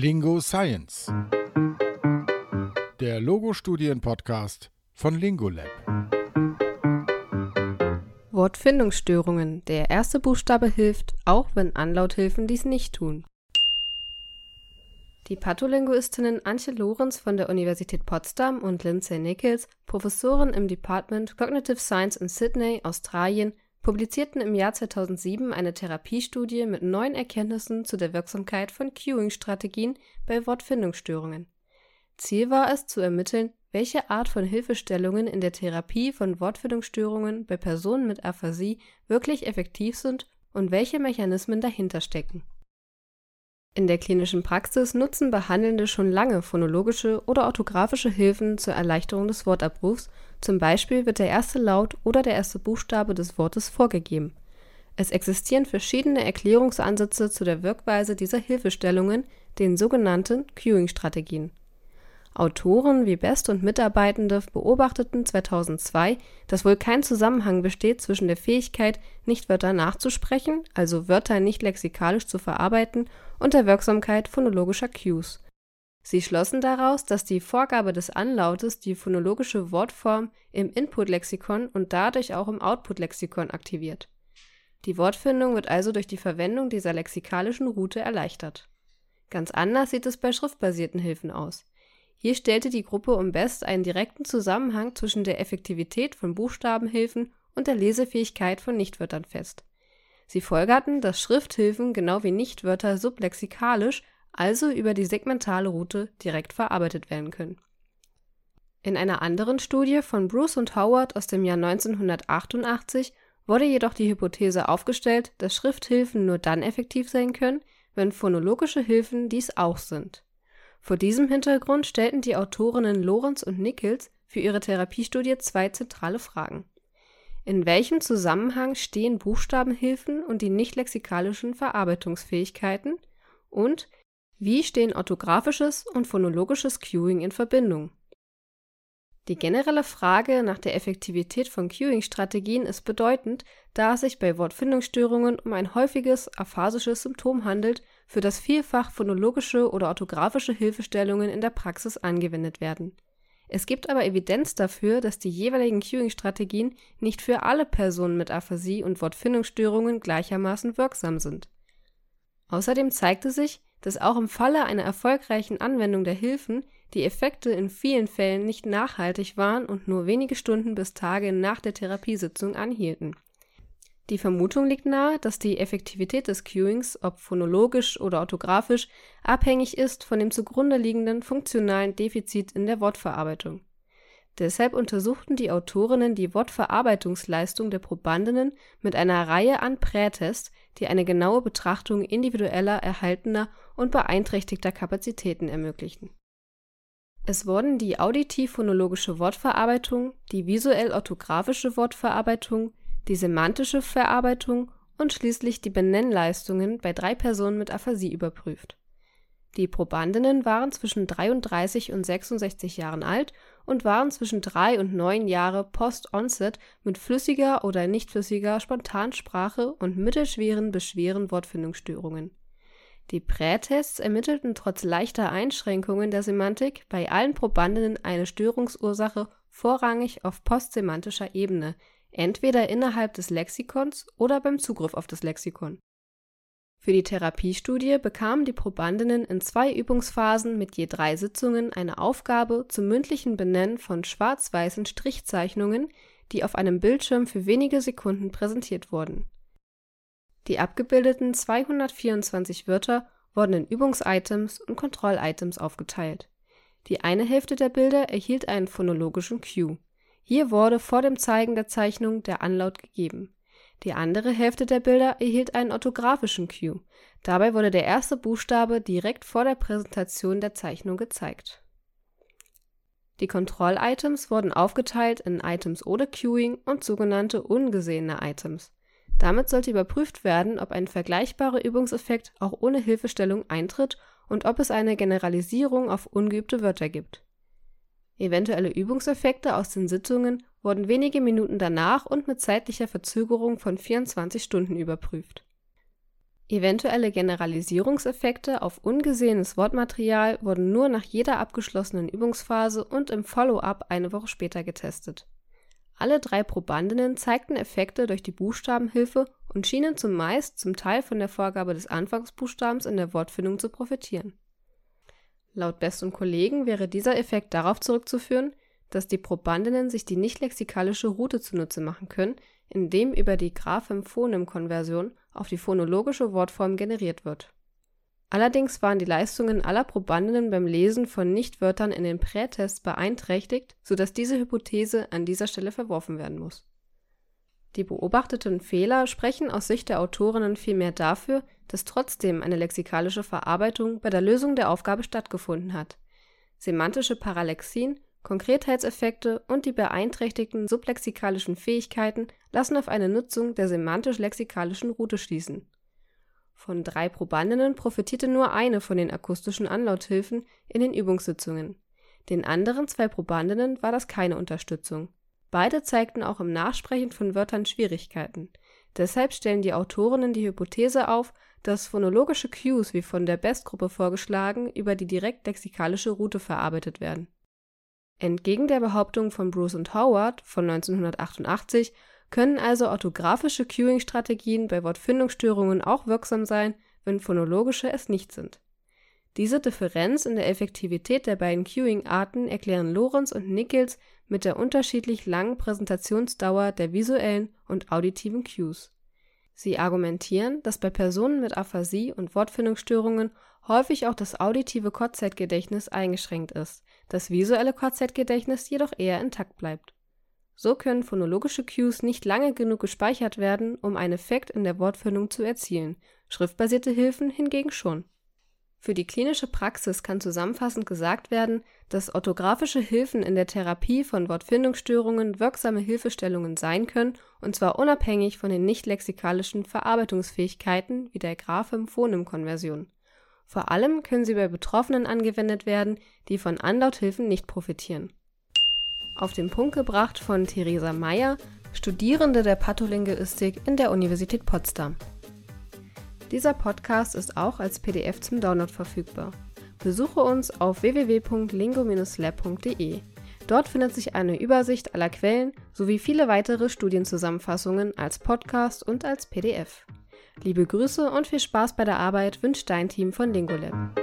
Lingo Science. Der Logo-Studien-Podcast von Lingolab. Wortfindungsstörungen. Der erste Buchstabe hilft, auch wenn Anlauthilfen dies nicht tun. Die Patholinguistinnen Antje Lorenz von der Universität Potsdam und Lindsay Nichols, Professorin im Department Cognitive Science in Sydney, Australien, publizierten im Jahr 2007 eine Therapiestudie mit neuen Erkenntnissen zu der Wirksamkeit von Cueing-Strategien bei Wortfindungsstörungen. Ziel war es, zu ermitteln, welche Art von Hilfestellungen in der Therapie von Wortfindungsstörungen bei Personen mit Aphasie wirklich effektiv sind und welche Mechanismen dahinter stecken. In der klinischen Praxis nutzen Behandelnde schon lange phonologische oder orthografische Hilfen zur Erleichterung des Wortabrufs, zum Beispiel wird der erste Laut oder der erste Buchstabe des Wortes vorgegeben. Es existieren verschiedene Erklärungsansätze zu der Wirkweise dieser Hilfestellungen, den sogenannten Cueing-Strategien Autoren wie Best und Mitarbeitende beobachteten 2002, dass wohl kein Zusammenhang besteht zwischen der Fähigkeit, Nichtwörter nachzusprechen, also Wörter nicht lexikalisch zu verarbeiten, und der Wirksamkeit phonologischer Cues. Sie schlossen daraus, dass die Vorgabe des Anlautes die phonologische Wortform im Input-Lexikon und dadurch auch im Output-Lexikon aktiviert. Die Wortfindung wird also durch die Verwendung dieser lexikalischen Route erleichtert. Ganz anders sieht es bei schriftbasierten Hilfen aus hier stellte die Gruppe um Best einen direkten Zusammenhang zwischen der Effektivität von Buchstabenhilfen und der Lesefähigkeit von Nichtwörtern fest. Sie folgerten, dass Schrifthilfen genau wie Nichtwörter sublexikalisch, also über die segmentale Route, direkt verarbeitet werden können. In einer anderen Studie von Bruce und Howard aus dem Jahr 1988 wurde jedoch die Hypothese aufgestellt, dass Schrifthilfen nur dann effektiv sein können, wenn phonologische Hilfen dies auch sind vor diesem Hintergrund stellten die Autorinnen Lorenz und Nichols für ihre Therapiestudie zwei zentrale Fragen. In welchem Zusammenhang stehen Buchstabenhilfen und die nicht-lexikalischen Verarbeitungsfähigkeiten? Und wie stehen orthografisches und phonologisches Cueing in Verbindung? Die generelle Frage nach der Effektivität von Cueing-Strategien ist bedeutend, da es sich bei Wortfindungsstörungen um ein häufiges aphasisches Symptom handelt, für das vielfach phonologische oder orthografische Hilfestellungen in der Praxis angewendet werden. Es gibt aber Evidenz dafür, dass die jeweiligen Cueing-Strategien nicht für alle Personen mit Aphasie und Wortfindungsstörungen gleichermaßen wirksam sind. Außerdem zeigte sich, dass auch im Falle einer erfolgreichen Anwendung der Hilfen die Effekte in vielen Fällen nicht nachhaltig waren und nur wenige Stunden bis Tage nach der Therapiesitzung anhielten. Die Vermutung liegt nahe, dass die Effektivität des Cueings, ob phonologisch oder orthografisch, abhängig ist von dem zugrunde liegenden funktionalen Defizit in der Wortverarbeitung. Deshalb untersuchten die Autorinnen die Wortverarbeitungsleistung der Probandinnen mit einer Reihe an Prätests, die eine genaue Betrachtung individueller, erhaltener und beeinträchtigter Kapazitäten ermöglichen es wurden die auditiv-phonologische Wortverarbeitung, die visuell-orthografische Wortverarbeitung, die semantische Verarbeitung und schließlich die Benennleistungen bei drei Personen mit Aphasie überprüft. Die Probandinnen waren zwischen 33 und 66 Jahren alt und waren zwischen drei und neun Jahre Post-Onset mit flüssiger oder nicht flüssiger Spontansprache und mittelschweren bis schweren Wortfindungsstörungen die Prätests ermittelten trotz leichter Einschränkungen der Semantik bei allen Probandinnen eine Störungsursache vorrangig auf postsemantischer Ebene, entweder innerhalb des Lexikons oder beim Zugriff auf das Lexikon. Für die Therapiestudie bekamen die Probandinnen in zwei Übungsphasen mit je drei Sitzungen eine Aufgabe zum mündlichen Benennen von schwarz-weißen Strichzeichnungen, die auf einem Bildschirm für wenige Sekunden präsentiert wurden die abgebildeten 224 Wörter wurden in Übungsitems und Kontrollitems aufgeteilt. Die eine Hälfte der Bilder erhielt einen phonologischen Cue. Hier wurde vor dem Zeigen der Zeichnung der Anlaut gegeben. Die andere Hälfte der Bilder erhielt einen orthografischen Cue. Dabei wurde der erste Buchstabe direkt vor der Präsentation der Zeichnung gezeigt. Die Kontrollitems wurden aufgeteilt in Items ohne Cueing und sogenannte ungesehene Items. Damit sollte überprüft werden, ob ein vergleichbarer Übungseffekt auch ohne Hilfestellung eintritt und ob es eine Generalisierung auf ungeübte Wörter gibt. Eventuelle Übungseffekte aus den Sitzungen wurden wenige Minuten danach und mit zeitlicher Verzögerung von 24 Stunden überprüft. Eventuelle Generalisierungseffekte auf ungesehenes Wortmaterial wurden nur nach jeder abgeschlossenen Übungsphase und im Follow-up eine Woche später getestet. Alle drei Probandinnen zeigten Effekte durch die Buchstabenhilfe und schienen zumeist zum Teil von der Vorgabe des Anfangsbuchstabens in der Wortfindung zu profitieren. Laut Best und Kollegen wäre dieser Effekt darauf zurückzuführen, dass die Probandinnen sich die nicht-lexikalische Route zunutze machen können, indem über die Graphem-Phonem-Konversion auf die phonologische Wortform generiert wird. Allerdings waren die Leistungen aller Probandinnen beim Lesen von Nichtwörtern in den Prätests beeinträchtigt, sodass diese Hypothese an dieser Stelle verworfen werden muss. Die beobachteten Fehler sprechen aus Sicht der Autorinnen vielmehr dafür, dass trotzdem eine lexikalische Verarbeitung bei der Lösung der Aufgabe stattgefunden hat. Semantische Paralexien Konkretheitseffekte und die beeinträchtigten sublexikalischen Fähigkeiten lassen auf eine Nutzung der semantisch-lexikalischen Route schließen. Von drei Probandinnen profitierte nur eine von den akustischen Anlauthilfen in den Übungssitzungen. Den anderen zwei Probandinnen war das keine Unterstützung. Beide zeigten auch im Nachsprechen von Wörtern Schwierigkeiten. Deshalb stellen die Autorinnen die Hypothese auf, dass phonologische Cues wie von der Best-Gruppe vorgeschlagen über die direkt lexikalische Route verarbeitet werden Entgegen der Behauptung von Bruce und Howard von 1988 können also orthografische Cueing-Strategien bei Wortfindungsstörungen auch wirksam sein, wenn phonologische es nicht sind. Diese Differenz in der Effektivität der beiden Cueing-Arten erklären Lorenz und Nichols mit der unterschiedlich langen Präsentationsdauer der visuellen und auditiven Cues. Sie argumentieren, dass bei Personen mit Aphasie und Wortfindungsstörungen häufig auch das auditive Kurzzeitgedächtnis eingeschränkt ist, das visuelle Kurzzeitgedächtnis jedoch eher intakt bleibt. So können phonologische Cues nicht lange genug gespeichert werden, um einen Effekt in der Wortfindung zu erzielen, schriftbasierte Hilfen hingegen schon. Für die klinische Praxis kann zusammenfassend gesagt werden, dass orthografische Hilfen in der Therapie von Wortfindungsstörungen wirksame Hilfestellungen sein können, und zwar unabhängig von den nicht-lexikalischen Verarbeitungsfähigkeiten wie der Graphem-Phonem-Konversion. Vor allem können sie bei Betroffenen angewendet werden, die von Anlauthilfen nicht profitieren. Auf den Punkt gebracht von Theresa Meyer, Studierende der Patholinguistik in der Universität Potsdam. Dieser Podcast ist auch als PDF zum Download verfügbar. Besuche uns auf www.lingo-lab.de. Dort findet sich eine Übersicht aller Quellen sowie viele weitere Studienzusammenfassungen als Podcast und als PDF. Liebe Grüße und viel Spaß bei der Arbeit wünscht dein Team von Lingolab.